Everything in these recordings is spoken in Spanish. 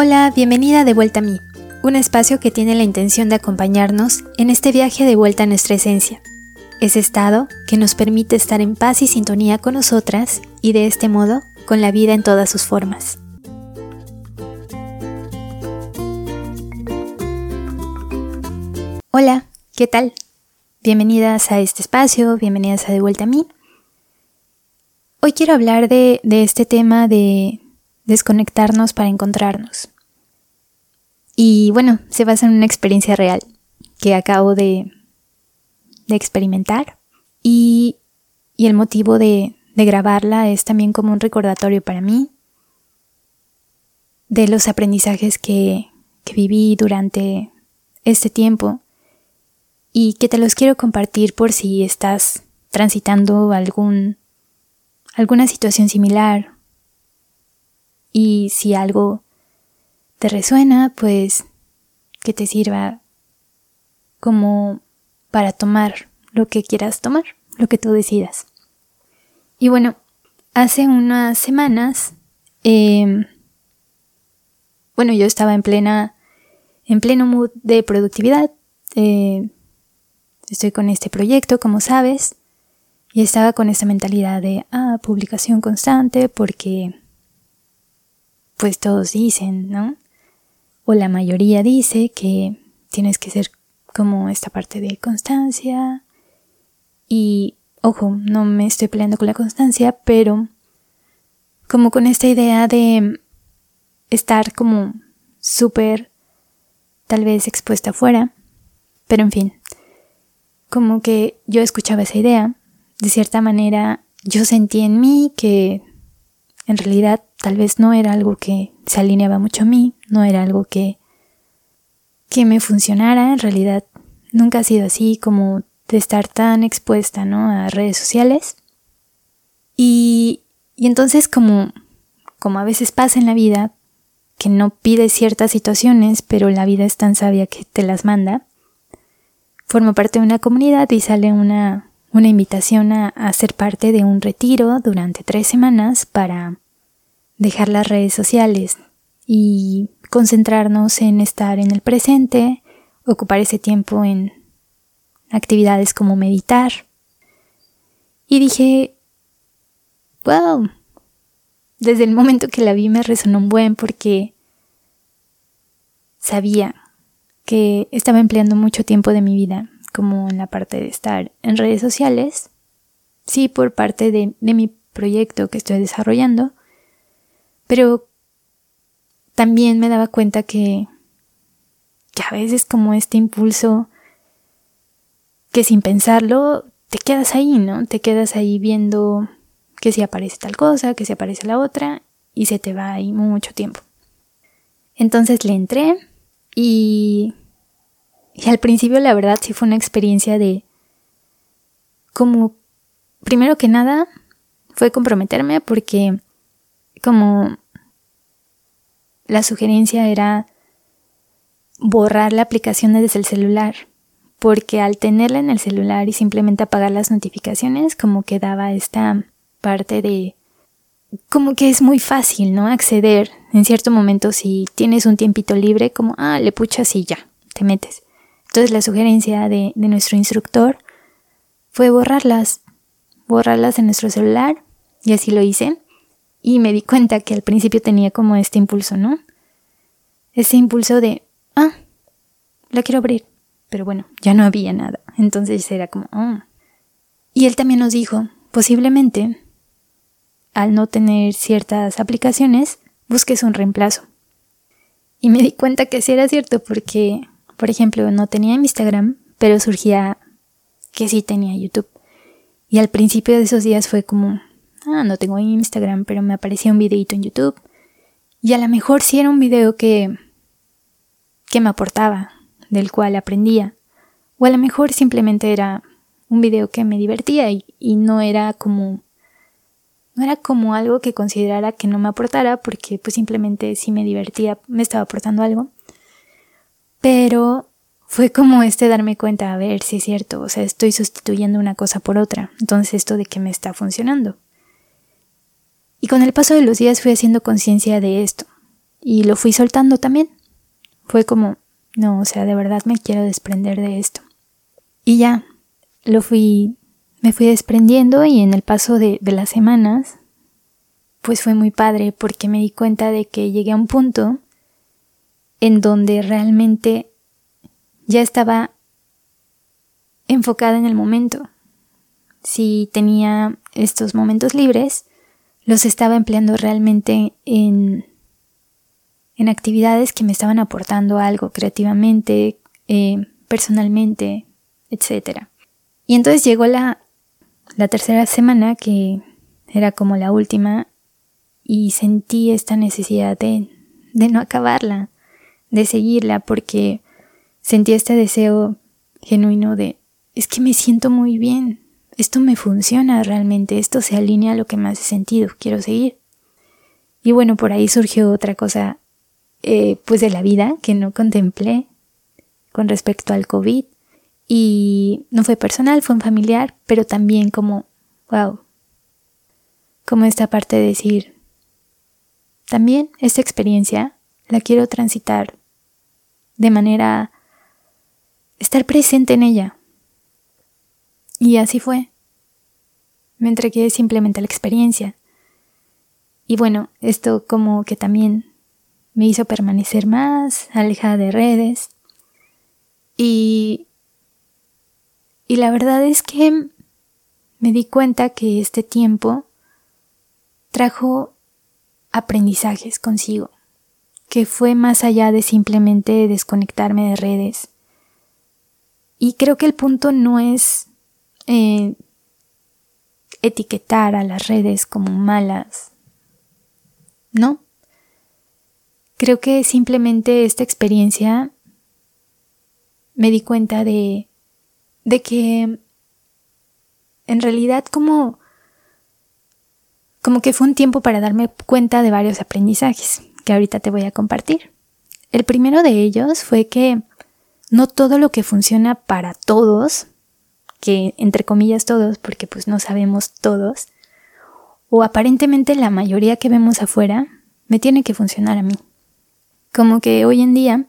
Hola, bienvenida de vuelta a mí, un espacio que tiene la intención de acompañarnos en este viaje de vuelta a nuestra esencia, ese estado que nos permite estar en paz y sintonía con nosotras y de este modo con la vida en todas sus formas. Hola, ¿qué tal? Bienvenidas a este espacio, bienvenidas a De vuelta a mí. Hoy quiero hablar de, de este tema de desconectarnos para encontrarnos. Y bueno, se basa en una experiencia real que acabo de, de experimentar y, y, el motivo de, de grabarla es también como un recordatorio para mí de los aprendizajes que, que viví durante este tiempo y que te los quiero compartir por si estás transitando algún alguna situación similar y si algo te resuena, pues que te sirva como para tomar lo que quieras tomar, lo que tú decidas. Y bueno, hace unas semanas, em, bueno, yo estaba en plena, en pleno mood de productividad. Eh, estoy con este proyecto, como sabes, y estaba con esta mentalidad de, ah, publicación constante, porque pues todos dicen, ¿no? O la mayoría dice que tienes que ser como esta parte de constancia. Y, ojo, no me estoy peleando con la constancia, pero como con esta idea de estar como súper tal vez expuesta afuera. Pero en fin, como que yo escuchaba esa idea, de cierta manera yo sentí en mí que en realidad tal vez no era algo que se alineaba mucho a mí, no era algo que, que me funcionara, en realidad nunca ha sido así como de estar tan expuesta, ¿no? A redes sociales. Y, y entonces como, como a veces pasa en la vida, que no pides ciertas situaciones, pero la vida es tan sabia que te las manda, formo parte de una comunidad y sale una, una invitación a, a ser parte de un retiro durante tres semanas para dejar las redes sociales y concentrarnos en estar en el presente, ocupar ese tiempo en actividades como meditar. Y dije, wow, desde el momento que la vi me resonó un buen porque sabía que estaba empleando mucho tiempo de mi vida como en la parte de estar en redes sociales, sí por parte de, de mi proyecto que estoy desarrollando, pero también me daba cuenta que, que a veces como este impulso que sin pensarlo te quedas ahí, ¿no? Te quedas ahí viendo que si aparece tal cosa, que si aparece la otra y se te va ahí mucho tiempo. Entonces le entré y, y al principio la verdad sí fue una experiencia de como primero que nada fue comprometerme porque como la sugerencia era borrar la aplicación desde el celular, porque al tenerla en el celular y simplemente apagar las notificaciones, como que daba esta parte de como que es muy fácil, ¿no? Acceder en cierto momento si tienes un tiempito libre, como, ah, le puchas y ya, te metes. Entonces la sugerencia de, de nuestro instructor fue borrarlas, borrarlas en nuestro celular, y así lo hice. Y me di cuenta que al principio tenía como este impulso, ¿no? Ese impulso de, ah, la quiero abrir. Pero bueno, ya no había nada. Entonces era como, oh. Y él también nos dijo, posiblemente, al no tener ciertas aplicaciones, busques un reemplazo. Y me di cuenta que sí era cierto porque, por ejemplo, no tenía Instagram, pero surgía que sí tenía YouTube. Y al principio de esos días fue como, ah, no tengo Instagram, pero me aparecía un videito en YouTube. Y a lo mejor sí era un video que, que me aportaba, del cual aprendía. O a lo mejor simplemente era un video que me divertía y, y no era como no era como algo que considerara que no me aportara porque pues simplemente si me divertía me estaba aportando algo. Pero fue como este darme cuenta, a ver si es cierto, o sea, estoy sustituyendo una cosa por otra. Entonces esto de que me está funcionando. Y con el paso de los días fui haciendo conciencia de esto. y lo fui soltando también. Fue como, no, o sea, de verdad me quiero desprender de esto. Y ya, lo fui, me fui desprendiendo y en el paso de, de las semanas, pues fue muy padre porque me di cuenta de que llegué a un punto en donde realmente ya estaba enfocada en el momento. Si tenía estos momentos libres, los estaba empleando realmente en, en actividades que me estaban aportando algo creativamente, eh, personalmente, etc. Y entonces llegó la, la tercera semana, que era como la última, y sentí esta necesidad de, de no acabarla, de seguirla, porque sentí este deseo genuino de, es que me siento muy bien, esto me funciona realmente, esto se alinea a lo que me hace sentido, quiero seguir. Y bueno, por ahí surgió otra cosa, eh, pues de la vida que no contemplé con respecto al COVID. Y no fue personal, fue un familiar, pero también como, wow, como esta parte de decir, también esta experiencia la quiero transitar de manera, estar presente en ella, y así fue. Me entregué simplemente la experiencia. Y bueno, esto como que también me hizo permanecer más alejada de redes. Y, y la verdad es que me di cuenta que este tiempo trajo aprendizajes consigo, que fue más allá de simplemente desconectarme de redes. Y creo que el punto no es eh, etiquetar a las redes como malas. No. Creo que simplemente esta experiencia me di cuenta de, de que en realidad como, como que fue un tiempo para darme cuenta de varios aprendizajes que ahorita te voy a compartir. El primero de ellos fue que no todo lo que funciona para todos que entre comillas todos, porque pues no sabemos todos, o aparentemente la mayoría que vemos afuera, me tiene que funcionar a mí. Como que hoy en día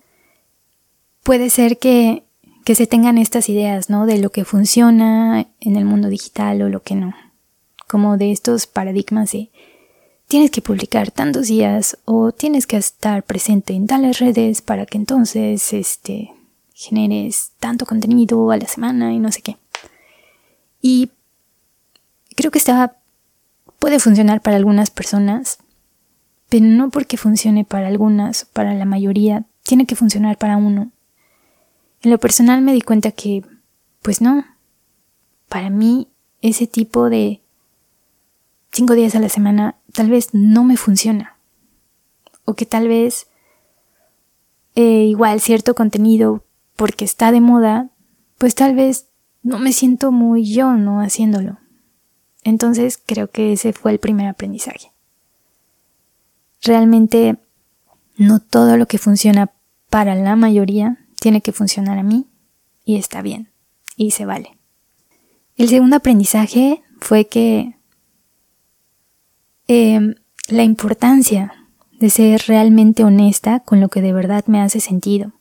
puede ser que, que se tengan estas ideas, ¿no? De lo que funciona en el mundo digital o lo que no. Como de estos paradigmas de tienes que publicar tantos días o tienes que estar presente en tales redes para que entonces este generes tanto contenido a la semana y no sé qué. Y creo que estaba puede funcionar para algunas personas, pero no porque funcione para algunas, para la mayoría, tiene que funcionar para uno. En lo personal me di cuenta que, pues no, para mí ese tipo de cinco días a la semana tal vez no me funciona. O que tal vez eh, igual cierto contenido porque está de moda, pues tal vez no me siento muy yo, ¿no? Haciéndolo. Entonces creo que ese fue el primer aprendizaje. Realmente no todo lo que funciona para la mayoría tiene que funcionar a mí y está bien y se vale. El segundo aprendizaje fue que em, la importancia de ser realmente honesta con lo que de verdad me hace sentido.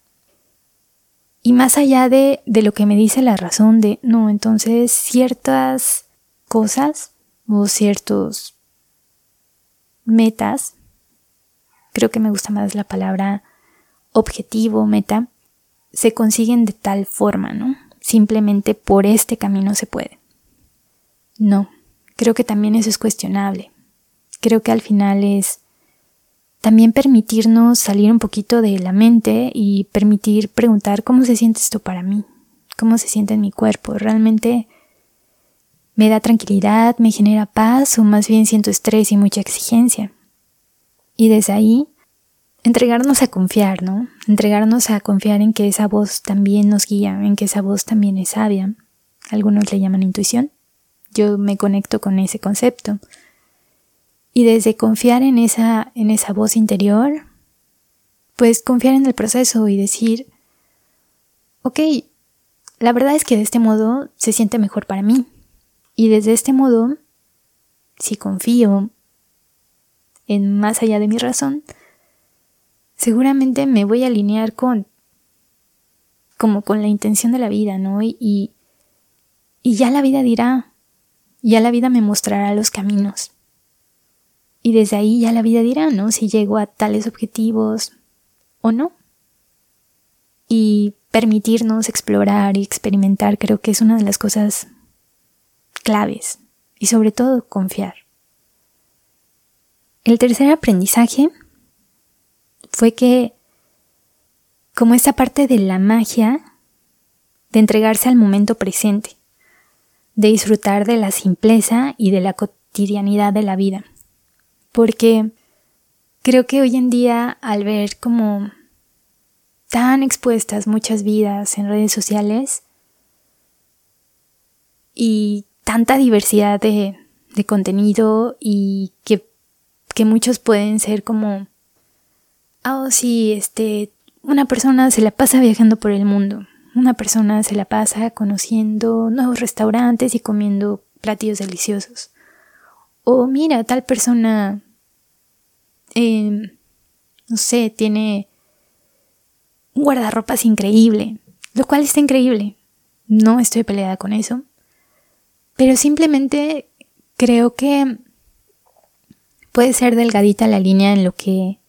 Y más allá de, de lo que me dice la razón de, no, entonces ciertas cosas o ciertos metas, creo que me gusta más la palabra objetivo, meta, se consiguen de tal forma, ¿no? Simplemente por este camino se puede. No, creo que también eso es cuestionable. Creo que al final es también permitirnos salir un poquito de la mente y permitir preguntar cómo se siente esto para mí, cómo se siente en mi cuerpo. ¿Realmente me da tranquilidad, me genera paz o más bien siento estrés y mucha exigencia? Y desde ahí, entregarnos a confiar, ¿no? Entregarnos a confiar en que esa voz también nos guía, en que esa voz también es sabia. Algunos le llaman intuición. Yo me conecto con ese concepto. Y desde confiar en esa, en esa voz interior, pues confiar en el proceso y decir, ok, la verdad es que de este modo se siente mejor para mí. Y desde este modo, si confío en más allá de mi razón, seguramente me voy a alinear con como con la intención de la vida, ¿no? Y, y, y ya la vida dirá, ya la vida me mostrará los caminos. Y desde ahí ya la vida dirá, ¿no? Si llego a tales objetivos o no. Y permitirnos explorar y experimentar creo que es una de las cosas claves. Y sobre todo confiar. El tercer aprendizaje fue que como esa parte de la magia de entregarse al momento presente, de disfrutar de la simpleza y de la cotidianidad de la vida. Porque creo que hoy en día al ver como tan expuestas muchas vidas en redes sociales y tanta diversidad de, contenido y que, que muchos pueden ser como oh sí, este, una persona se la pasa viajando por el mundo, una persona se la pasa conociendo nuevos restaurantes y comiendo platillos deliciosos. O mira, tal persona, em, no sé, tiene un guardarropas increíble, lo cual está increíble. No estoy peleada con eso. Pero simplemente creo que puede ser delgadita la línea en lo que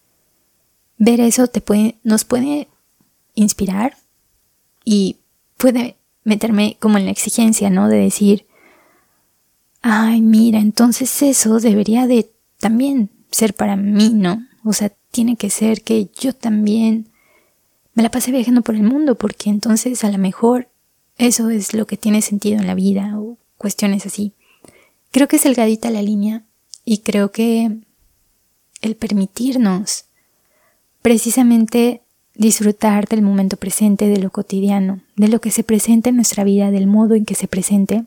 ver eso te puede, nos puede inspirar y puede meterme como en la exigencia, ¿no? De decir, ay, mira, entonces eso debería de también ser para mí, ¿no? O sea, tiene que ser que yo también me la pase viajando por el mundo, porque entonces a lo mejor eso es lo que tiene sentido en la vida o cuestiones así. Creo que es delgadita la línea y creo que el permitirnos precisamente disfrutar del momento presente, de lo cotidiano, de lo que se presenta en nuestra vida, del modo en que se presente,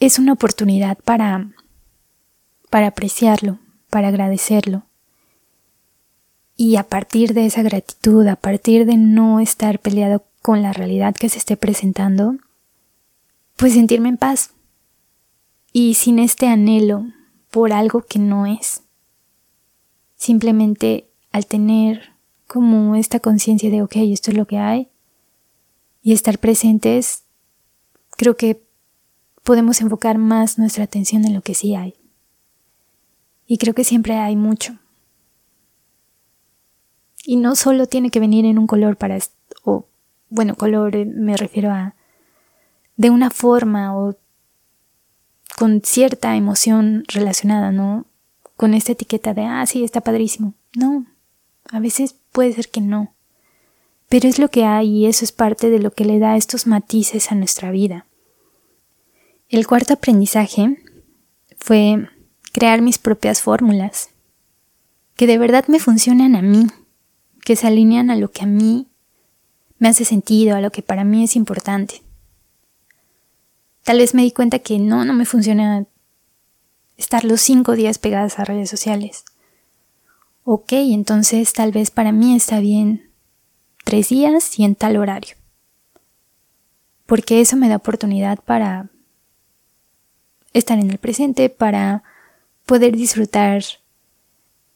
es una oportunidad para, para apreciarlo, para agradecerlo. Y a partir de esa gratitud, a partir de no estar peleado con la realidad que se esté presentando, pues sentirme en paz y sin este anhelo por algo que no es. Simplemente al tener como esta conciencia de, ok, esto es lo que hay, y estar presentes, creo que podemos enfocar más nuestra atención en lo que sí hay. Y creo que siempre hay mucho. Y no solo tiene que venir en un color para, o bueno, color eh, me refiero a, de una forma o con cierta emoción relacionada, ¿no? Con esta etiqueta de, ah, sí, está padrísimo. No, a veces puede ser que no. Pero es lo que hay y eso es parte de lo que le da estos matices a nuestra vida. El cuarto aprendizaje fue crear mis propias fórmulas, que de verdad me funcionan a mí, que se alinean a lo que a mí me hace sentido, a lo que para mí es importante. Tal vez me di cuenta que no, no me funciona estar los cinco días pegadas a redes sociales ok, entonces tal vez para mí está bien tres días y en tal horario. Porque eso me da oportunidad para estar en el presente, para poder disfrutar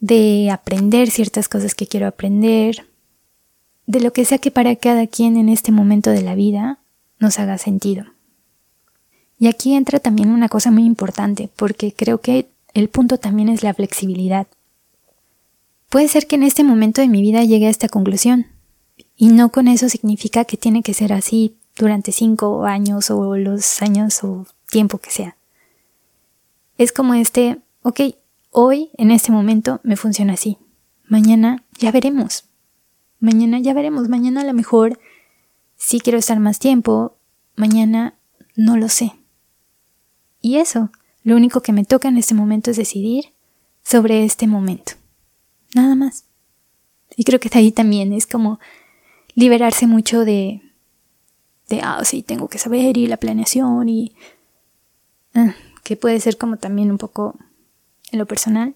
de aprender ciertas cosas que quiero aprender, de lo que sea que para cada quien en este momento de la vida nos haga sentido. Y aquí entra también una cosa muy importante, porque creo que el punto también es la flexibilidad. Puede ser que en este momento de mi vida llegue a esta conclusión, y no con eso significa que tiene que ser así durante cinco años o los años o tiempo que sea. Es como este, ok, hoy en este momento me funciona así, mañana ya veremos, mañana ya veremos, mañana a lo mejor sí quiero estar más tiempo, mañana no lo sé. Y eso, lo único que me toca en este momento es decidir sobre este momento. Nada más. Y creo que ahí también es como liberarse mucho de, de, ah, sí, tengo que saber y la planeación y ah, que puede ser como también un poco en lo personal,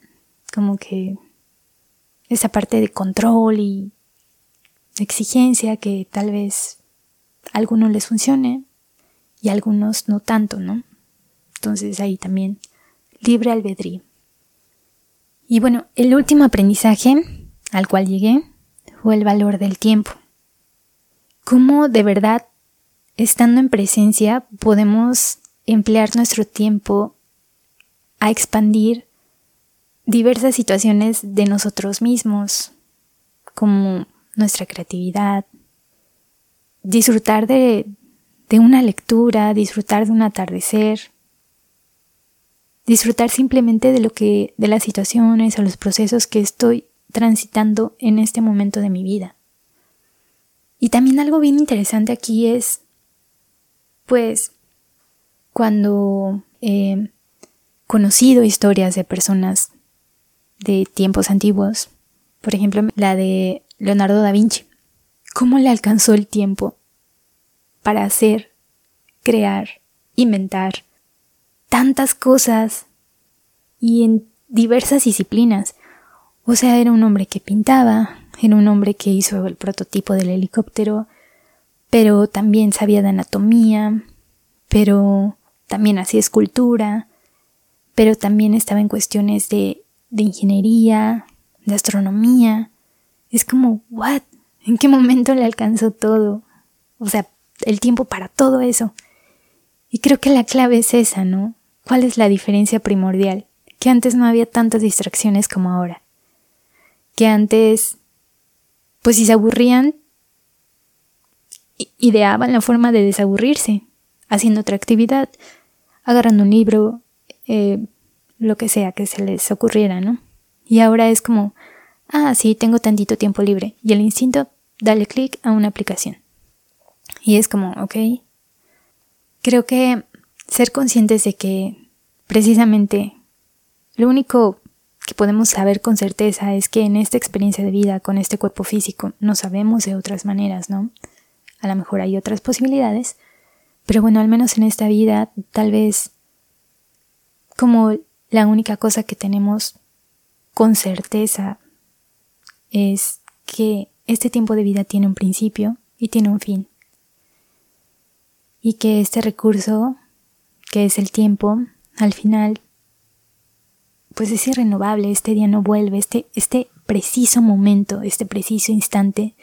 como que esa parte de control y exigencia que tal vez a algunos les funcione y a algunos no tanto, ¿no? Entonces ahí también libre albedrío. Y bueno, el último aprendizaje al cual llegué fue el valor del tiempo. Cómo de verdad, estando en presencia, podemos emplear nuestro tiempo a expandir diversas situaciones de nosotros mismos, como nuestra creatividad, disfrutar de, de una lectura, disfrutar de un atardecer, disfrutar simplemente de lo que, de las situaciones o los procesos que estoy transitando en este momento de mi vida. Y también algo bien interesante aquí es, pues, cuando he conocido historias de personas de tiempos antiguos, por ejemplo, la de Leonardo da Vinci, ¿cómo le alcanzó el tiempo para hacer, crear, inventar tantas cosas y en diversas disciplinas? O sea, era un hombre que pintaba, era un hombre que hizo el prototipo del helicóptero, pero también sabía de anatomía, pero también hacía escultura, pero también estaba en cuestiones de, de ingeniería, de astronomía. Es como, ¿what? ¿En qué momento le alcanzó todo? O sea, el tiempo para todo eso. Y creo que la clave es esa, ¿no? ¿Cuál es la diferencia primordial? Que antes no había tantas distracciones como ahora que antes, pues si se aburrían, ideaban la forma de desaburrirse, haciendo otra actividad, agarrando un libro, eh, lo que sea que se les ocurriera, ¿no? Y ahora es como, ah, sí, tengo tantito tiempo libre. Y el instinto, dale clic a una aplicación. Y es como, ok. Creo que ser conscientes de que precisamente lo único que podemos saber con certeza es que en esta experiencia de vida con este cuerpo físico no sabemos de otras maneras, ¿no? A lo mejor hay otras posibilidades, pero bueno, al menos en esta vida tal vez como la única cosa que tenemos con certeza es que este tiempo de vida tiene un principio y tiene un fin. Y que este recurso, que es el tiempo, al final pues es irrenovable, este día no vuelve, este, este preciso momento, este preciso instante,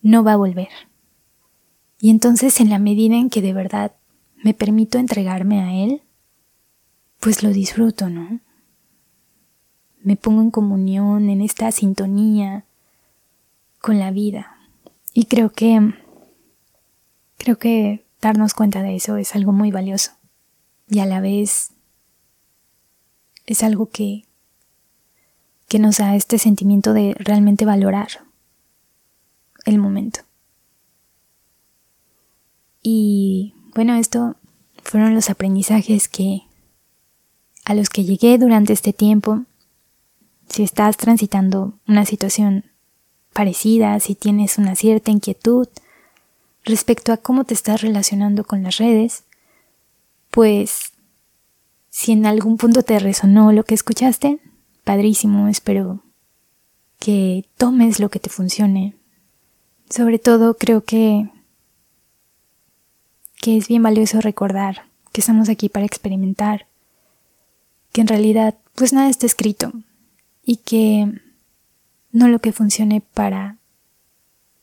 no va a volver. Y entonces en la medida en que de verdad me permito entregarme a Él, pues lo disfruto, ¿no? Me pongo en comunión, en esta sintonía con la vida. Y creo que, creo que darnos cuenta de eso es algo muy valioso. Y a la vez es algo que, que nos da este sentimiento de realmente valorar el momento. Y bueno, esto fueron los aprendizajes que a los que llegué durante este tiempo. Si estás transitando una situación parecida, si tienes una cierta inquietud respecto a cómo te estás relacionando con las redes, pues si en algún punto te resonó lo que escuchaste, padrísimo, espero que tomes lo que te funcione. Sobre todo creo que que es bien valioso recordar que estamos aquí para experimentar, que en realidad pues nada está escrito y que no lo que funcione para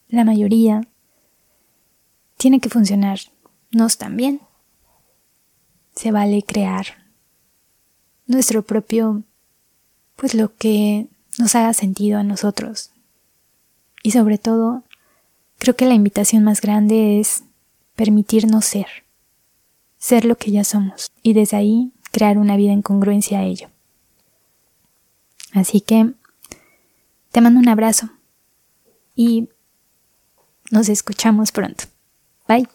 la mayoría tiene que funcionarnos también. Se vale crear nuestro propio, pues lo que nos haga sentido a nosotros. Y sobre todo, creo que la invitación más grande es permitirnos ser, ser lo que ya somos, y desde ahí crear una vida en congruencia a ello. Así que te mando un abrazo y nos escuchamos pronto. Bye.